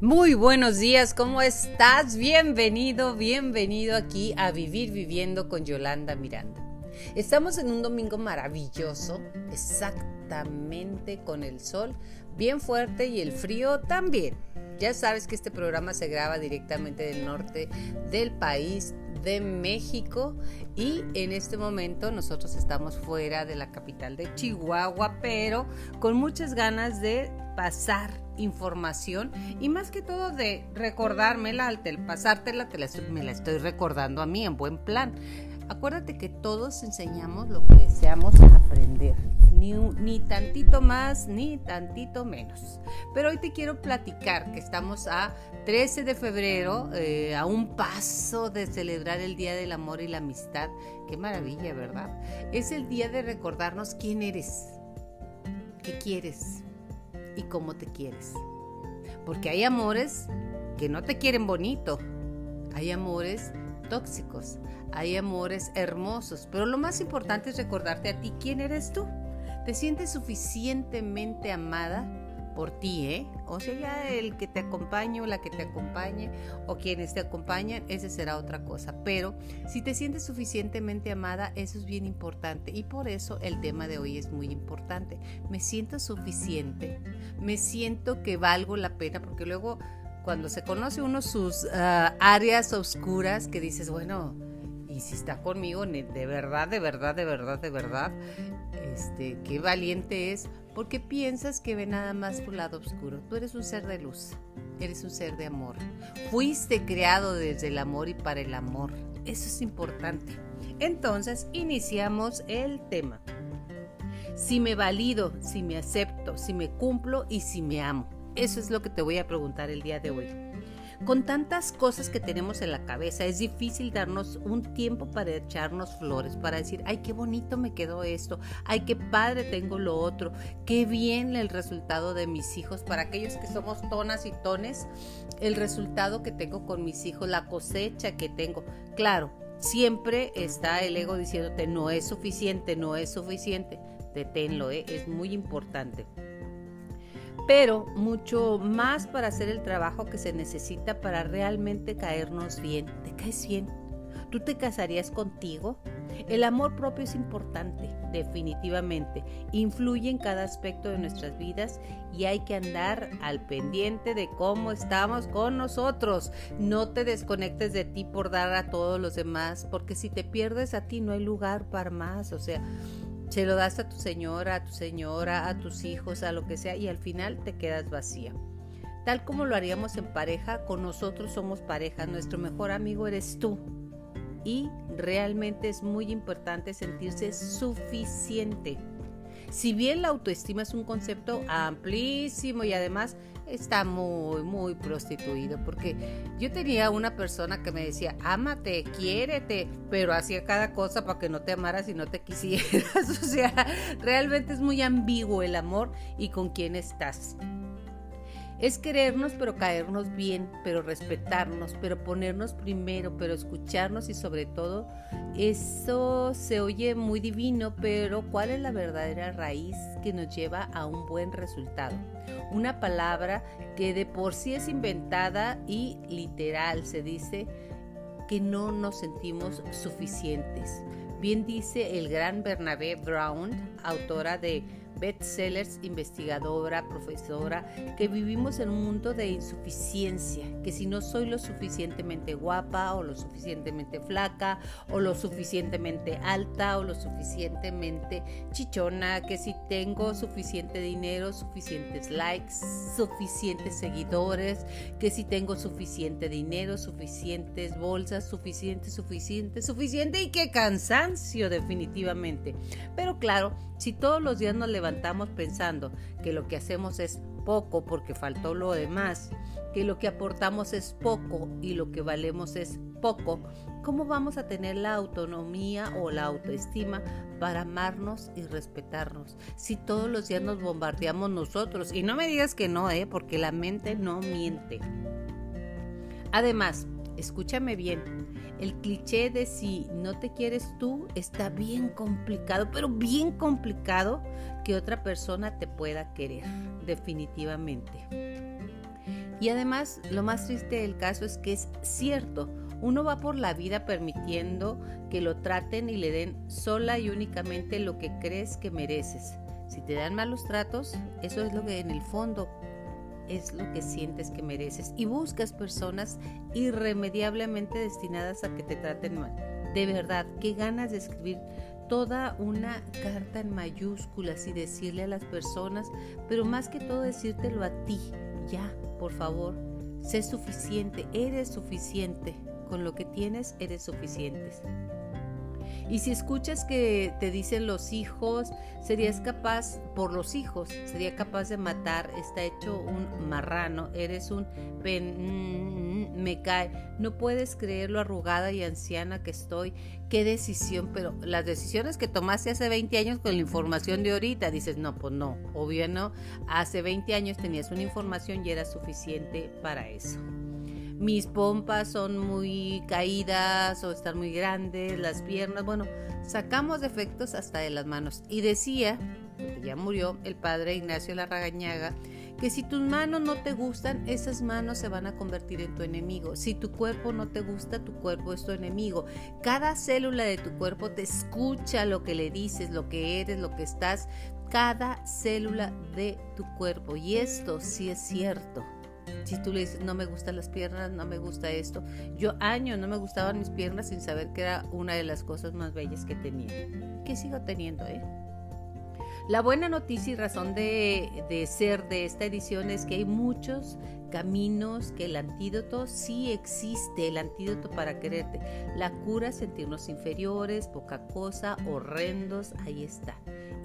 Muy buenos días, ¿cómo estás? Bienvenido, bienvenido aquí a Vivir Viviendo con Yolanda Miranda. Estamos en un domingo maravilloso, exactamente con el sol bien fuerte y el frío también. Ya sabes que este programa se graba directamente del norte del país de México y en este momento nosotros estamos fuera de la capital de Chihuahua, pero con muchas ganas de pasar información y más que todo de recordármela, al pasártela, te la, me la estoy recordando a mí en buen plan. Acuérdate que todos enseñamos lo que deseamos aprender, ni, ni, tantito más ni tantito menos. Pero hoy te quiero platicar que estamos a 13 de febrero, eh, a un paso de celebrar el Día del Amor y la Amistad. Qué maravilla, ¿verdad? Es el día de recordarnos quién eres, qué quieres y cómo te quieres. Porque hay amores que no te quieren bonito, hay amores tóxicos, hay amores hermosos, pero lo más importante es recordarte a ti quién eres tú. ¿Te sientes suficientemente amada por ti, eh? O sea, ya el que te acompañe o la que te acompañe o quienes te acompañan, ese será otra cosa. Pero si te sientes suficientemente amada, eso es bien importante. Y por eso el tema de hoy es muy importante. Me siento suficiente, me siento que valgo la pena, porque luego cuando se conoce uno sus ah, áreas oscuras que dices, bueno, y si está conmigo, de verdad, de verdad, de verdad, de verdad, este, qué valiente es, porque piensas que ve nada más tu lado oscuro. Tú eres un ser de luz, eres un ser de amor. Fuiste creado desde el amor y para el amor. Eso es importante. Entonces, iniciamos el tema. Si me valido, si me acepto, si me cumplo y si me amo. Eso es lo que te voy a preguntar el día de hoy. Con tantas cosas que tenemos en la cabeza, es difícil darnos un tiempo para echarnos flores, para decir, ay, qué bonito me quedó esto, ay, qué padre tengo lo otro, qué bien el resultado de mis hijos. Para aquellos que somos tonas y tones, el resultado que tengo con mis hijos, la cosecha que tengo. Claro, siempre está el ego diciéndote, no es suficiente, no es suficiente. Deténlo, ¿eh? es muy importante pero mucho más para hacer el trabajo que se necesita para realmente caernos bien. ¿Te caes bien? ¿Tú te casarías contigo? El amor propio es importante, definitivamente. Influye en cada aspecto de nuestras vidas y hay que andar al pendiente de cómo estamos con nosotros. No te desconectes de ti por dar a todos los demás, porque si te pierdes a ti no hay lugar para más. O sea, se lo das a tu señora, a tu señora, a tus hijos, a lo que sea, y al final te quedas vacía. Tal como lo haríamos en pareja, con nosotros somos pareja, nuestro mejor amigo eres tú. Y realmente es muy importante sentirse suficiente. Si bien la autoestima es un concepto amplísimo y además está muy, muy prostituido. Porque yo tenía una persona que me decía, ámate, quiérete, pero hacía cada cosa para que no te amaras y no te quisieras. o sea, realmente es muy ambiguo el amor y con quién estás. Es querernos, pero caernos bien, pero respetarnos, pero ponernos primero, pero escucharnos y sobre todo, eso se oye muy divino, pero ¿cuál es la verdadera raíz que nos lleva a un buen resultado? Una palabra que de por sí es inventada y literal, se dice que no nos sentimos suficientes. Bien dice el gran Bernabé Brown, autora de bestsellers, investigadora, profesora, que vivimos en un mundo de insuficiencia, que si no soy lo suficientemente guapa o lo suficientemente flaca o lo suficientemente alta o lo suficientemente chichona, que si tengo suficiente dinero, suficientes likes, suficientes seguidores, que si tengo suficiente dinero, suficientes bolsas, suficiente, suficiente, suficiente y qué cansancio definitivamente. Pero claro, si todos los días nos levantamos pensando que lo que hacemos es poco porque faltó lo demás, que lo que aportamos es poco y lo que valemos es poco, ¿cómo vamos a tener la autonomía o la autoestima para amarnos y respetarnos? Si todos los días nos bombardeamos nosotros, y no me digas que no, ¿eh? porque la mente no miente. Además, escúchame bien, el cliché de si no te quieres tú está bien complicado, pero bien complicado que otra persona te pueda querer, definitivamente. Y además, lo más triste del caso es que es cierto, uno va por la vida permitiendo que lo traten y le den sola y únicamente lo que crees que mereces. Si te dan malos tratos, eso es lo que en el fondo es lo que sientes que mereces y buscas personas irremediablemente destinadas a que te traten mal. De verdad, qué ganas de escribir toda una carta en mayúsculas y decirle a las personas, pero más que todo decírtelo a ti. Ya, por favor, sé suficiente, eres suficiente. Con lo que tienes, eres suficiente. Y si escuchas que te dicen los hijos, serías capaz, por los hijos, sería capaz de matar, está hecho un marrano, eres un pen, mm, me cae, no puedes creer lo arrugada y anciana que estoy, qué decisión, pero las decisiones que tomaste hace 20 años con la información de ahorita, dices, no, pues no, obvio no, hace 20 años tenías una información y era suficiente para eso mis pompas son muy caídas o están muy grandes, las piernas, bueno, sacamos defectos hasta de las manos. Y decía, porque ya murió el padre Ignacio Larragañaga, que si tus manos no te gustan, esas manos se van a convertir en tu enemigo. Si tu cuerpo no te gusta, tu cuerpo es tu enemigo. Cada célula de tu cuerpo te escucha lo que le dices, lo que eres, lo que estás. Cada célula de tu cuerpo. Y esto sí es cierto. Si tú le dices, no me gustan las piernas, no me gusta esto. Yo años no me gustaban mis piernas sin saber que era una de las cosas más bellas que tenía. Que sigo teniendo, ¿eh? La buena noticia y razón de, de, ser de esta edición es que hay muchos caminos, que el antídoto sí existe, el antídoto para quererte. La cura, sentirnos inferiores, poca cosa, horrendos, ahí está.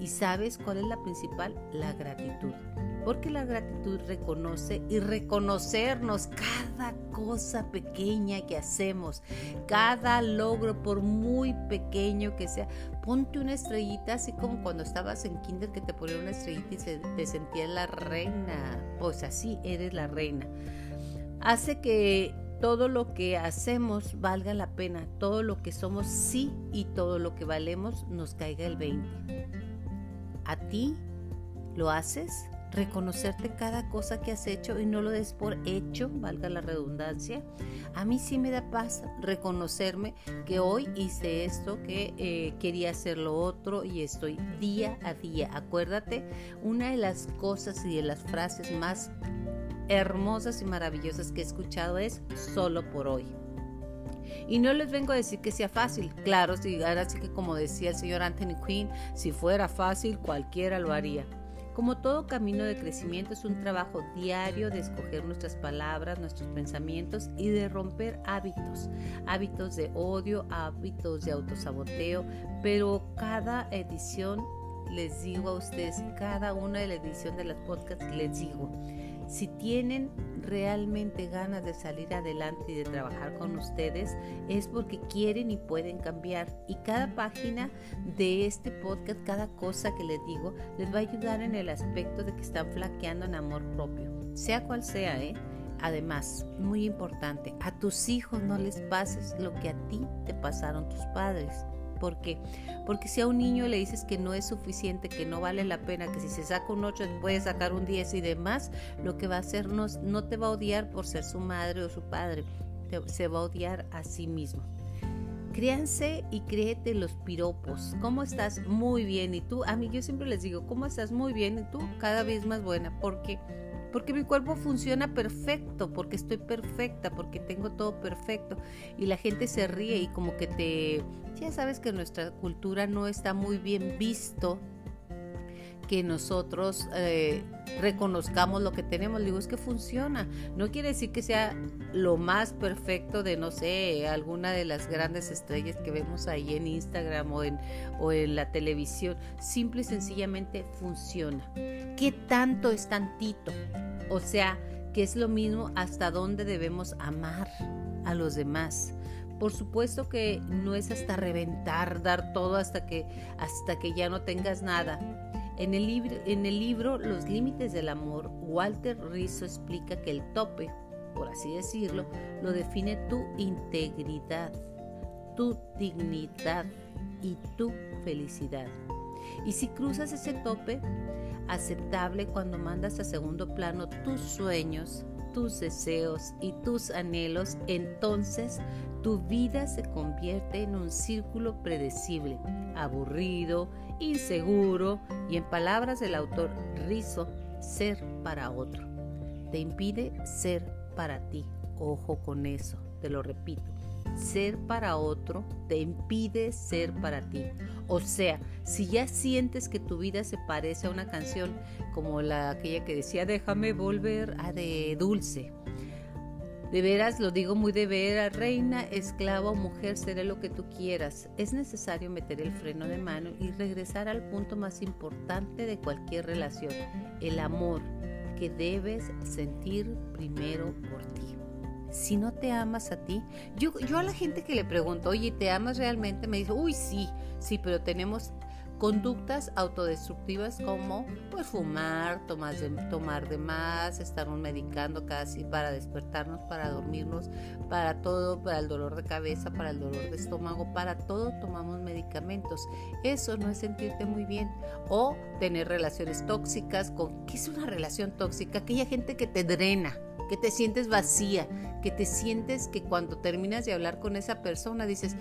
¿Y sabes cuál es la principal? La gratitud porque la gratitud reconoce y reconocernos cada cosa pequeña que hacemos, cada logro, por muy pequeño que sea. Ponte una estrellita, así como cuando estabas en kinder que te ponían una estrellita y te sentías la reina. Pues así eres la reina. Hace que todo lo que hacemos valga la pena, todo lo que somos sí y todo lo que valemos nos caiga el 20. ¿A ti lo haces? Reconocerte cada cosa que has hecho y no lo des por hecho, valga la redundancia. A mí sí me da paz reconocerme que hoy hice esto, que eh, quería hacer lo otro y estoy día a día. Acuérdate, una de las cosas y de las frases más hermosas y maravillosas que he escuchado es solo por hoy. Y no les vengo a decir que sea fácil, claro, si ahora sí que como decía el señor Anthony Quinn, si fuera fácil cualquiera lo haría. Como todo camino de crecimiento es un trabajo diario de escoger nuestras palabras, nuestros pensamientos y de romper hábitos, hábitos de odio, hábitos de autosaboteo, pero cada edición les digo a ustedes, cada una de las ediciones de las podcasts les digo, si tienen realmente ganas de salir adelante y de trabajar con ustedes, es porque quieren y pueden cambiar. Y cada página de este podcast, cada cosa que les digo, les va a ayudar en el aspecto de que están flaqueando en amor propio, sea cual sea, ¿eh? Además, muy importante, a tus hijos no les pases lo que a ti te pasaron tus padres. ¿Por qué? Porque si a un niño le dices que no es suficiente, que no vale la pena, que si se saca un 8 puede sacar un 10 y demás, lo que va a hacer no, no te va a odiar por ser su madre o su padre, se va a odiar a sí mismo. Créanse y créete los piropos. ¿Cómo estás? Muy bien. Y tú, a mí yo siempre les digo, ¿cómo estás? Muy bien. Y tú cada vez más buena. Porque porque mi cuerpo funciona perfecto, porque estoy perfecta, porque tengo todo perfecto. Y la gente se ríe y como que te... Ya sabes que nuestra cultura no está muy bien visto que nosotros eh, reconozcamos lo que tenemos. Digo, es que funciona. No quiere decir que sea lo más perfecto de, no sé, alguna de las grandes estrellas que vemos ahí en Instagram o en, o en la televisión. Simple y sencillamente funciona. ¿Qué tanto es tantito? O sea, que es lo mismo hasta dónde debemos amar a los demás. Por supuesto que no es hasta reventar, dar todo hasta que, hasta que ya no tengas nada en el, libro, en el libro Los Límites del Amor, Walter Rizzo explica que el tope, por así decirlo, lo define tu integridad, tu dignidad y tu felicidad. Y si cruzas ese tope, aceptable cuando mandas a segundo plano tus sueños, tus deseos y tus anhelos, entonces tu vida se convierte en un círculo predecible, aburrido, inseguro y en palabras del autor Rizzo, ser para otro. Te impide ser para ti. Ojo con eso, te lo repito. Ser para otro te impide ser para ti. O sea, si ya sientes que tu vida se parece a una canción como la aquella que decía déjame volver a de dulce. De veras, lo digo muy de veras, reina, esclava o mujer, seré lo que tú quieras. Es necesario meter el freno de mano y regresar al punto más importante de cualquier relación, el amor que debes sentir primero por ti si no te amas a ti, yo, yo a la gente que le pregunto, oye, ¿te amas realmente? Me dice, uy, sí, sí, pero tenemos conductas autodestructivas como pues fumar, tomar de, tomar de más, estarnos medicando casi para despertarnos, para dormirnos, para todo, para el dolor de cabeza, para el dolor de estómago, para todo tomamos medicamentos. Eso no es sentirte muy bien. O tener relaciones tóxicas con, ¿qué es una relación tóxica? Aquella gente que te drena que te sientes vacía, que te sientes que cuando terminas de hablar con esa persona dices,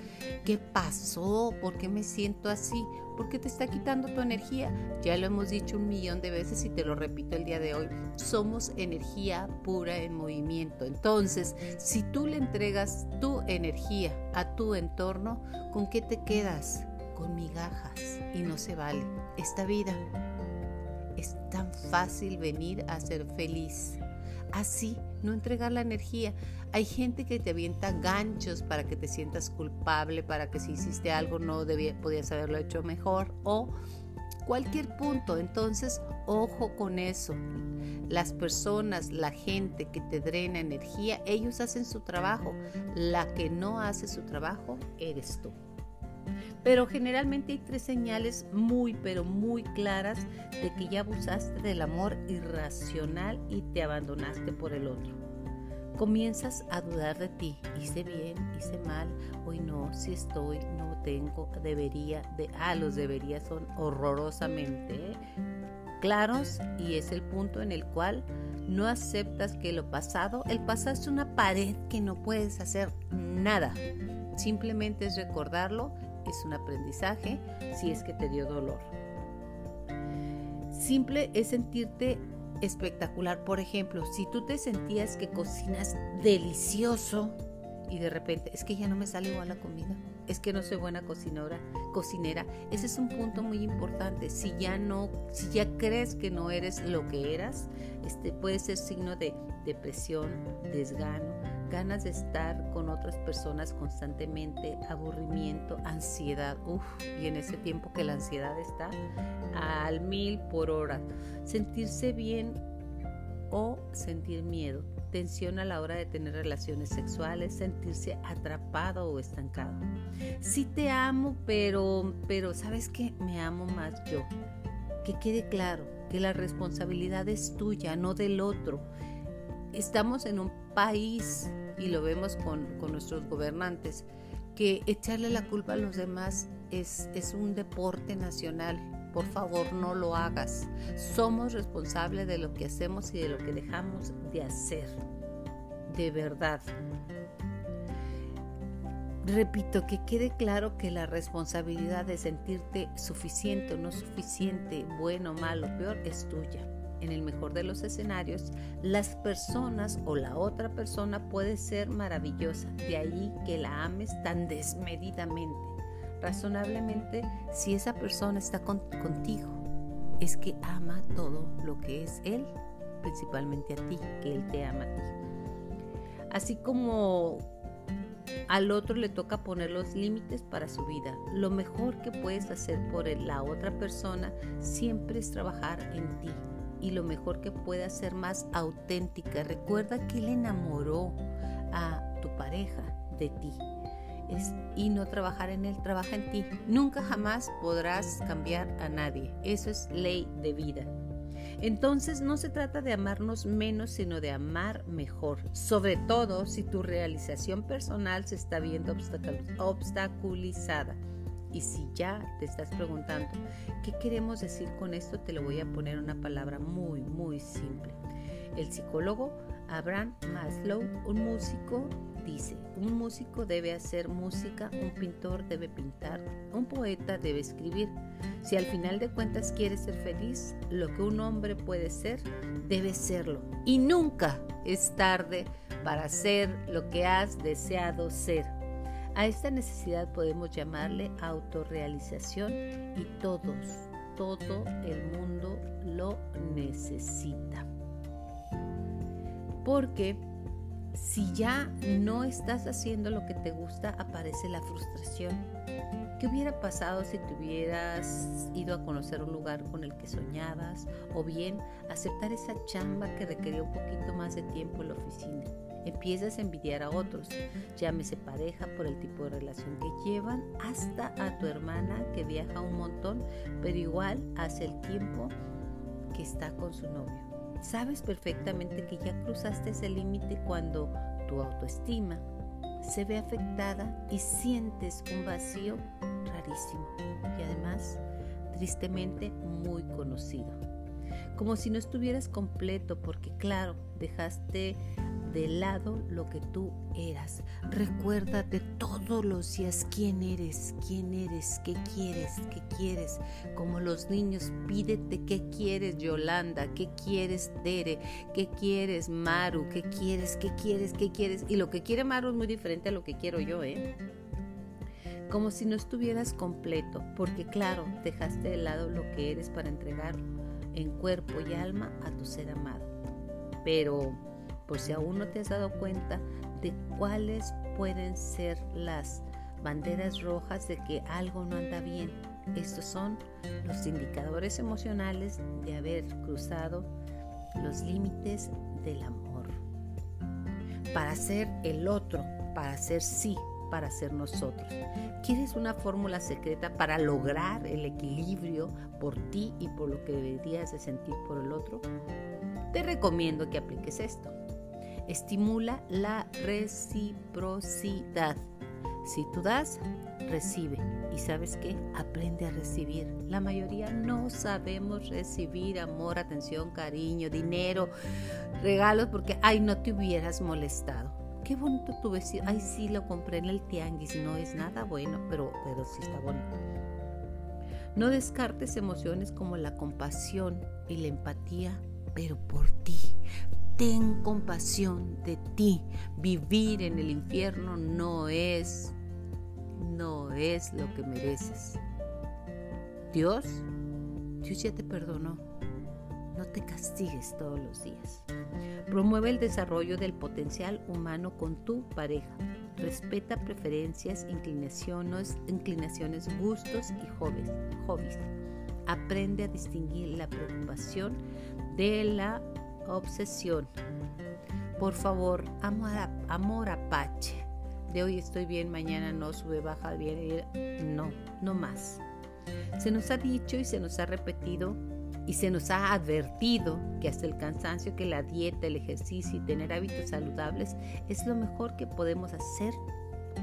¿qué pasó? ¿Por qué me siento así? Porque te está quitando tu energía. Ya lo hemos dicho un millón de veces y te lo repito el día de hoy. Somos energía pura en movimiento. Entonces, si tú le entregas tu energía a tu entorno, ¿con qué te quedas? Con migajas. Y no se vale. Esta vida es tan fácil venir a ser feliz así, no entregar la energía. Hay gente que te avienta ganchos para que te sientas culpable, para que si hiciste algo no debía, podías haberlo hecho mejor o cualquier punto. Entonces, ojo con eso. Las personas, la gente que te drena energía, ellos hacen su trabajo. La que no hace su trabajo eres tú. Pero generalmente hay tres señales muy, pero muy claras de que ya abusaste del amor irracional y te abandonaste por el otro. Comienzas a dudar de ti. Hice bien, hice mal, hoy no, si estoy, no tengo, debería, de, ah, los debería son horrorosamente claros y es el punto en el cual no aceptas que lo pasado, el pasado es una pared que no puedes hacer nada. Simplemente es recordarlo es un aprendizaje si es que te dio dolor. Simple es sentirte espectacular. Por ejemplo, si tú te sentías que cocinas delicioso y de repente es que ya no me sale igual la comida, es que no soy buena cocinera, cocinera. Ese es un punto muy importante. Si ya no, si ya crees que no eres lo que eras, este puede ser signo de depresión, desgano, ganas de estar con otras personas constantemente, aburrimiento, ansiedad, Uf, y en ese tiempo que la ansiedad está al mil por hora, sentirse bien o sentir miedo, tensión a la hora de tener relaciones sexuales, sentirse atrapado o estancado. Sí te amo, pero, pero ¿sabes qué? Me amo más yo. Que quede claro que la responsabilidad es tuya, no del otro. Estamos en un país y lo vemos con, nuestros gobernantes, que echarle la culpa a los demás es, es un deporte nacional. Por favor, no lo hagas. Somos responsables de lo que hacemos y de lo que dejamos de hacer. De verdad. Repito, que quede claro que la responsabilidad de sentirte suficiente o no suficiente, bueno, malo, peor, es tuya en el mejor de los escenarios, las personas o la otra persona puede ser maravillosa. De ahí que la ames tan desmedidamente. Razonablemente, si esa persona está contigo, es que ama todo lo que es Él, principalmente a ti, que Él te ama a ti. Así como al otro le toca poner los límites para su vida. Lo mejor que puedes hacer por la otra persona siempre es trabajar en ti, y lo mejor que pueda ser más auténtica. Recuerda que Él enamoró a tu pareja de ti. Y no trabajar en Él, trabaja en ti. Nunca jamás podrás cambiar a nadie. Eso es ley de vida. Entonces no se trata de amarnos menos, sino de amar mejor. Sobre todo si tu realización personal se está viendo obstaculizada. Y si ya te estás preguntando, ¿qué queremos decir con esto? Te lo voy a poner una palabra muy, muy simple. El psicólogo Abraham Maslow, un músico, dice, un músico debe hacer música, un pintor debe pintar, un poeta debe escribir. Si al final de cuentas quieres ser feliz, lo que un hombre puede ser, debe serlo. Y nunca es tarde para ser lo que has deseado ser. A esta necesidad podemos llamarle autorrealización y todos, todo el mundo lo necesita. Porque si ya no estás haciendo lo que te gusta, aparece la frustración. ¿Qué hubiera pasado si te hubieras ido a conocer un lugar con el que soñabas? O bien aceptar esa chamba que requería un poquito más de tiempo en la oficina. Empiezas a envidiar a otros, llámese pareja por el tipo de relación que llevan, hasta a tu hermana que viaja un montón, pero igual hace el tiempo que está con su novio. Sabes perfectamente que ya cruzaste ese límite cuando tu autoestima se ve afectada y sientes un vacío rarísimo y además tristemente muy conocido. Como si no estuvieras completo porque claro, dejaste de lado lo que tú eras. Recuérdate todos los días quién eres, quién eres, qué quieres, qué quieres. Como los niños, pídete qué quieres, Yolanda, qué quieres, Tere, qué quieres, Maru, qué quieres, qué quieres, qué quieres. Y lo que quiere Maru es muy diferente a lo que quiero yo, ¿eh? Como si no estuvieras completo, porque claro, dejaste de lado lo que eres para entregar en cuerpo y alma a tu ser amado. Pero por si aún no te has dado cuenta de cuáles pueden ser las banderas rojas de que algo no anda bien. Estos son los indicadores emocionales de haber cruzado los límites del amor. Para ser el otro, para ser sí, para ser nosotros. ¿Quieres una fórmula secreta para lograr el equilibrio por ti y por lo que deberías de sentir por el otro? Te recomiendo que apliques esto estimula la reciprocidad. Si tú das, recibe. Y sabes qué? Aprende a recibir. La mayoría no sabemos recibir amor, atención, cariño, dinero, regalos porque, ay, no te hubieras molestado. Qué bonito tu vestido. Ay, sí, lo compré en el tianguis. No es nada bueno, pero, pero sí está bonito. No descartes emociones como la compasión y la empatía, pero por ti, ten compasión de ti. Vivir en el infierno no es, no es lo que mereces. Dios, Dios ya te perdonó. No te castigues todos los días. Promueve el desarrollo del potencial humano con tu pareja. Respeta preferencias, inclinaciones, inclinaciones gustos y hobbies. hobbies. Aprende a distinguir la preocupación de la obsesión. Por favor, amor, amor apache. De hoy estoy bien, mañana no, sube, baja, bien, no, no más. Se nos ha dicho y se nos ha repetido y se nos ha advertido que hasta el cansancio, que la dieta, el ejercicio y tener hábitos saludables es lo mejor que podemos hacer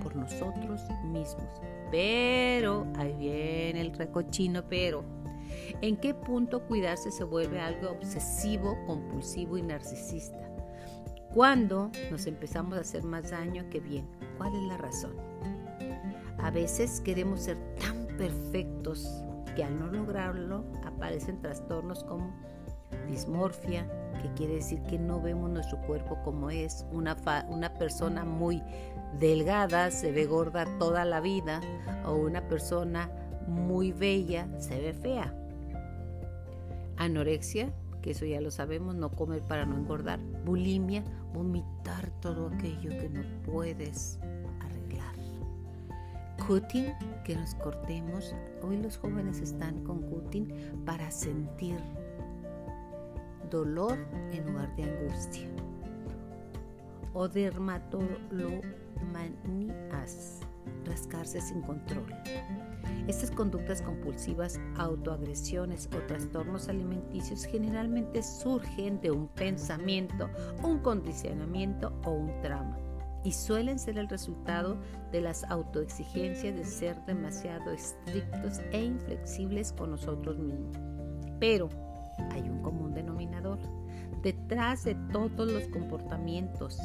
por nosotros mismos. Pero, ahí viene el recochino, pero ¿En qué punto cuidarse se vuelve algo obsesivo, compulsivo y narcisista? ¿Cuándo nos empezamos a hacer más daño que bien? ¿Cuál es la razón? A veces queremos ser tan perfectos que al no lograrlo aparecen trastornos como dismorfia, que quiere decir que no vemos nuestro cuerpo como es. Una, una persona muy delgada se ve gorda toda la vida o una persona muy bella se ve fea. Anorexia, que eso ya lo sabemos, no comer para no engordar. Bulimia, vomitar todo aquello que no puedes arreglar. Cutting, que nos cortemos. Hoy los jóvenes están con cutting para sentir dolor en lugar de angustia. O rascarse sin control. Estas conductas compulsivas, autoagresiones o trastornos alimenticios generalmente surgen de un pensamiento, un condicionamiento o un trauma y suelen ser el resultado de las autoexigencias de ser demasiado estrictos e inflexibles con nosotros mismos. Pero hay un común denominador. Detrás de todos los comportamientos,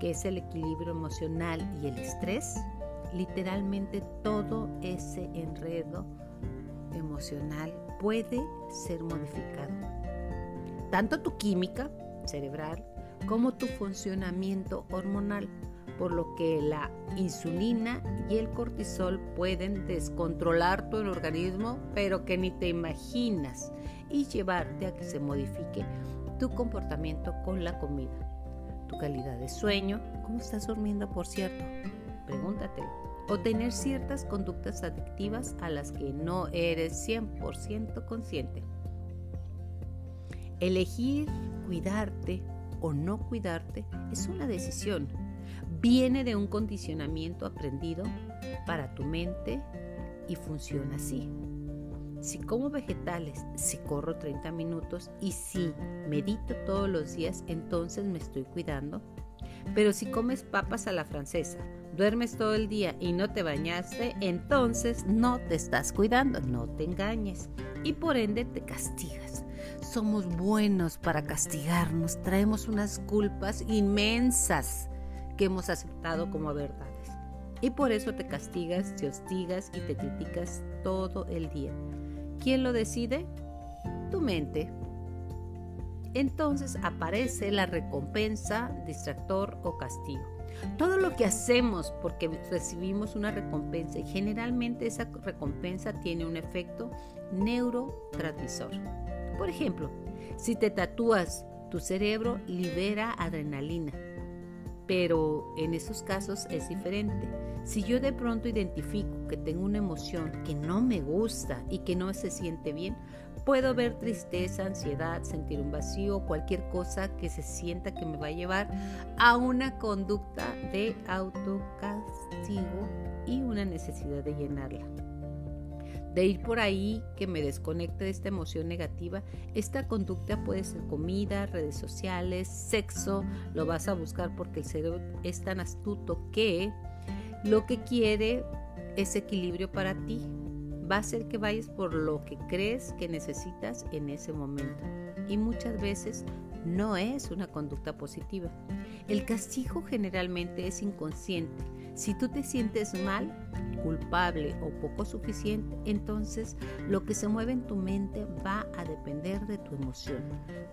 que es el equilibrio emocional y el estrés, literalmente todo ese enredo emocional puede ser modificado. Tanto tu química cerebral como tu funcionamiento hormonal, por lo que la insulina y el cortisol pueden descontrolar tu organismo, pero que ni te imaginas, y llevarte a que se modifique tu comportamiento con la comida. Tu calidad de sueño, ¿cómo estás durmiendo por cierto? Pregúntatelo. O tener ciertas conductas adictivas a las que no eres 100% consciente. Elegir cuidarte o no cuidarte es una decisión. Viene de un condicionamiento aprendido para tu mente y funciona así. Si como vegetales, si corro 30 minutos y si medito todos los días, entonces me estoy cuidando. Pero si comes papas a la francesa, duermes todo el día y no te bañaste, entonces no te estás cuidando, no te engañes y por ende te castigas. Somos buenos para castigarnos, traemos unas culpas inmensas que hemos aceptado como verdades. Y por eso te castigas, te hostigas y te criticas todo el día. ¿Quién lo decide? Tu mente. Entonces aparece la recompensa, distractor o castigo. Todo lo que hacemos porque recibimos una recompensa y generalmente esa recompensa tiene un efecto neurotransmisor. Por ejemplo, si te tatúas, tu cerebro libera adrenalina, pero en esos casos es diferente. Si yo de pronto identifico que tengo una emoción que no me gusta y que no se siente bien, puedo ver tristeza, ansiedad, sentir un vacío, cualquier cosa que se sienta que me va a llevar a una conducta de autocastigo y una necesidad de llenarla de ir por ahí que me desconecte de esta emoción negativa, esta conducta puede ser comida, redes sociales, sexo, lo vas a buscar porque el cerebro es tan astuto que lo que quiere es equilibrio para ti. Va a ser que vayas por lo que crees que necesitas en ese momento. Y muchas veces no es una conducta positiva. El castigo generalmente es inconsciente. Si tú te sientes mal, culpable o poco suficiente, entonces lo que se mueve en tu mente va a depender de tu emoción,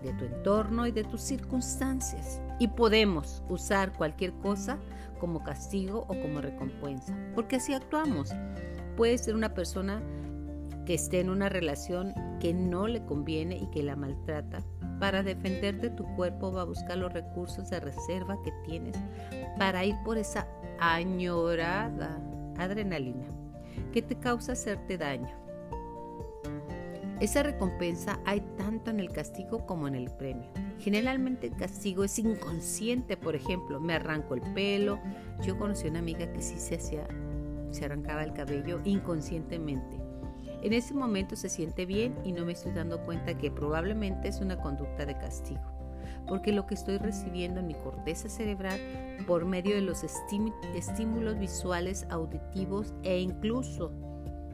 de tu entorno y de tus circunstancias. Y podemos usar cualquier cosa como castigo o como recompensa, porque así actuamos. Puede ser una persona que esté en una relación que no le conviene y que la maltrata. Para defenderte tu cuerpo va a buscar los recursos de reserva que tienes para ir por esa añorada adrenalina que te causa hacerte daño. Esa recompensa hay tanto en el castigo como en el premio. Generalmente el castigo es inconsciente, por ejemplo, me arranco el pelo. Yo conocí una amiga que sí se hacía, se arrancaba el cabello inconscientemente. En ese momento se siente bien y no me estoy dando cuenta que probablemente es una conducta de castigo porque lo que estoy recibiendo en mi corteza cerebral por medio de los estímulos visuales, auditivos e incluso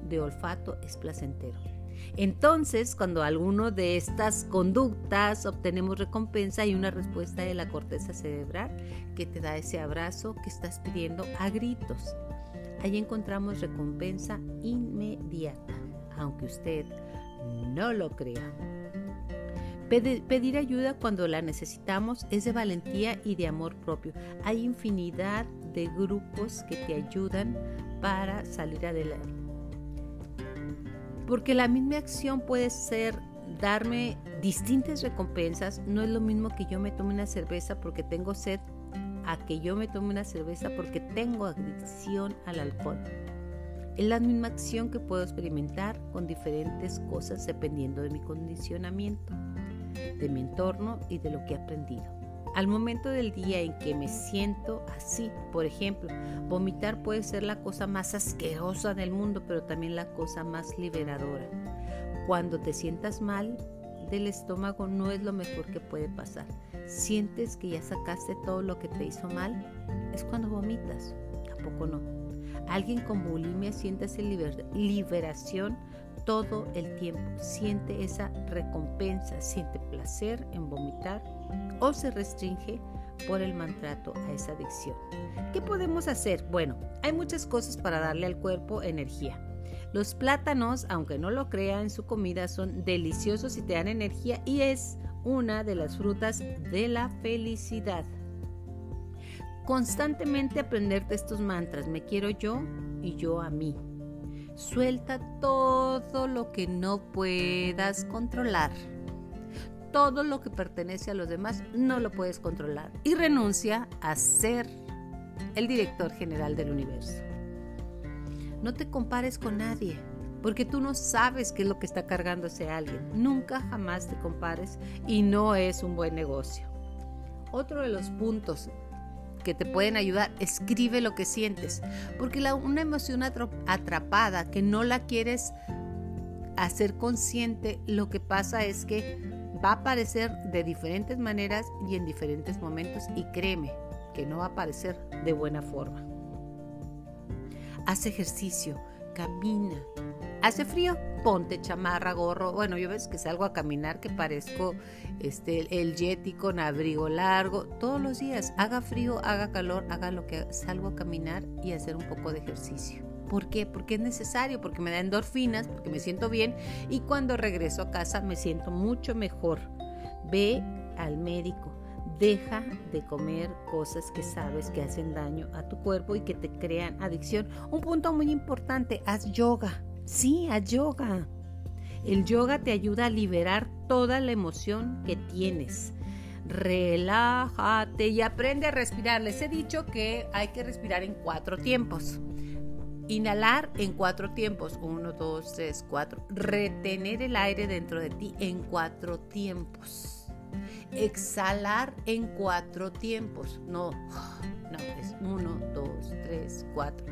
de olfato es placentero. Entonces, cuando alguno de estas conductas obtenemos recompensa, hay una respuesta de la corteza cerebral que te da ese abrazo que estás pidiendo a gritos. Ahí encontramos recompensa inmediata, aunque usted no lo crea. Pedir ayuda cuando la necesitamos es de valentía y de amor propio. Hay infinidad de grupos que te ayudan para salir adelante. Porque la misma acción puede ser darme distintas recompensas. No es lo mismo que yo me tome una cerveza porque tengo sed a que yo me tome una cerveza porque tengo adicción al alcohol. Es la misma acción que puedo experimentar con diferentes cosas dependiendo de mi condicionamiento de mi entorno y de lo que he aprendido. Al momento del día en que me siento así, por ejemplo, vomitar puede ser la cosa más asquerosa del mundo, pero también la cosa más liberadora. Cuando te sientas mal del estómago no es lo mejor que puede pasar. Sientes que ya sacaste todo lo que te hizo mal, es cuando vomitas. Tampoco no. Alguien con bulimia siente esa liberación todo el tiempo. Siente esa recompensa, siente placer en vomitar o se restringe por el maltrato a esa adicción. ¿Qué podemos hacer? Bueno, hay muchas cosas para darle al cuerpo energía. Los plátanos, aunque no lo crea en su comida, son deliciosos y te dan energía y es una de las frutas de la felicidad. Constantemente aprenderte estos mantras, me quiero yo y yo a mí. Suelta todo lo que no puedas controlar. Todo lo que pertenece a los demás no lo puedes controlar. Y renuncia a ser el director general del universo. No te compares con nadie, porque tú no sabes qué es lo que está cargando ese alguien. Nunca jamás te compares y no es un buen negocio. Otro de los puntos que te pueden ayudar, escribe lo que sientes, porque una emoción atrapada que no la quieres hacer consciente, lo que pasa es que va a aparecer de diferentes maneras y en diferentes momentos y créeme que no va a aparecer de buena forma. Haz ejercicio, camina. ¿Hace frío? Ponte chamarra, gorro. Bueno, yo ves que salgo a caminar que parezco este, el yeti con abrigo largo. Todos los días, haga frío, haga calor, haga lo que salgo a caminar y hacer un poco de ejercicio. ¿Por qué? Porque es necesario, porque me da endorfinas, porque me siento bien y cuando regreso a casa me siento mucho mejor. Ve al médico, Deja de comer cosas que sabes que hacen daño a tu cuerpo y que te crean adicción. Un punto muy importante, haz yoga. Sí, haz yoga. El yoga te ayuda a liberar toda la emoción que tienes. Relájate y aprende a respirar. Les he dicho que hay que respirar en cuatro tiempos. Inhalar en cuatro tiempos. Uno, dos, tres, cuatro. Retener el aire dentro de ti en cuatro tiempos exhalar en cuatro tiempos. No, no, es uno, dos, tres, cuatro.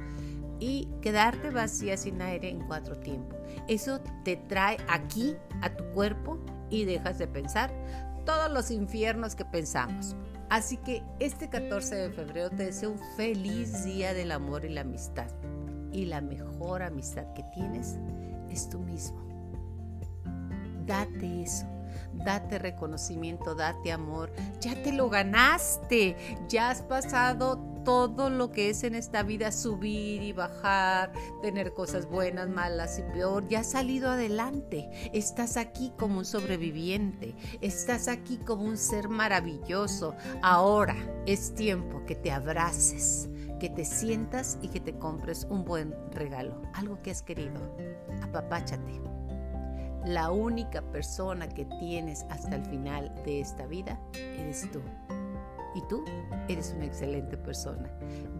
Y quedarte vacía sin aire en cuatro tiempos. Eso te trae aquí a tu cuerpo y dejas de pensar todos los infiernos que pensamos. Así que este 14 de febrero te deseo un feliz día del amor y la amistad. Y la mejor amistad que tienes es tú mismo. Date eso date reconocimiento, date amor, ya te lo ganaste, ya has pasado todo lo que es en esta vida, subir y bajar, tener cosas buenas, malas y peor, ya has salido adelante, estás aquí como un sobreviviente, estás aquí como un ser maravilloso, ahora es tiempo que te abraces que te sientas y que te compres un buen regalo, algo que has querido. Apapáchate la única persona que tienes hasta el final de esta vida eres tú. Y tú eres una excelente persona.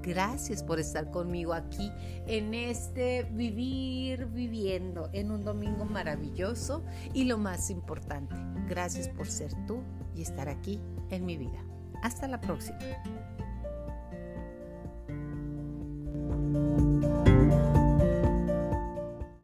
Gracias por estar conmigo aquí en este vivir viviendo en un domingo maravilloso y lo más importante, gracias por ser tú y estar aquí en mi vida. Hasta la próxima.